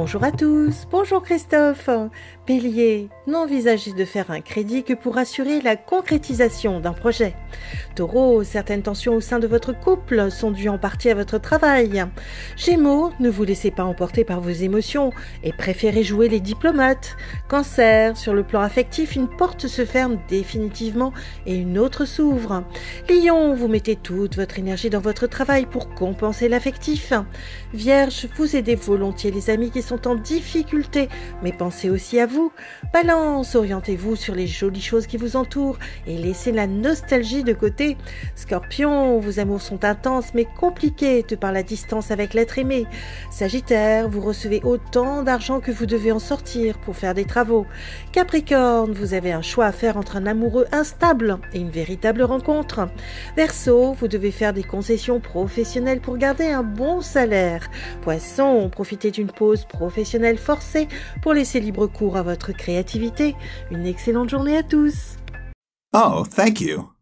Bonjour à tous, bonjour Christophe. Bélier, n'envisagez de faire un crédit que pour assurer la concrétisation d'un projet. Taureau, certaines tensions au sein de votre couple sont dues en partie à votre travail. Gémeaux, ne vous laissez pas emporter par vos émotions et préférez jouer les diplomates. Cancer, sur le plan affectif, une porte se ferme définitivement et une autre s'ouvre. Lion, vous mettez toute votre énergie dans votre travail pour compenser l'affectif. Vierge, vous aidez volontiers les amis qui sont en difficulté, mais pensez aussi à vous. Balance, orientez-vous sur les jolies choses qui vous entourent et laissez la nostalgie de côté. Scorpion, vos amours sont intenses mais compliqués de par la distance avec l'être aimé. Sagittaire, vous recevez autant d'argent que vous devez en sortir pour faire des travaux. Capricorne, vous avez un choix à faire entre un amoureux instable et une véritable rencontre. Verseau, vous devez faire des concessions professionnelles pour garder un bon salaire. Poisson, profitez d'une pause professionnelle forcée pour laisser libre cours à votre créativité. Une excellente journée à tous. Oh, thank you.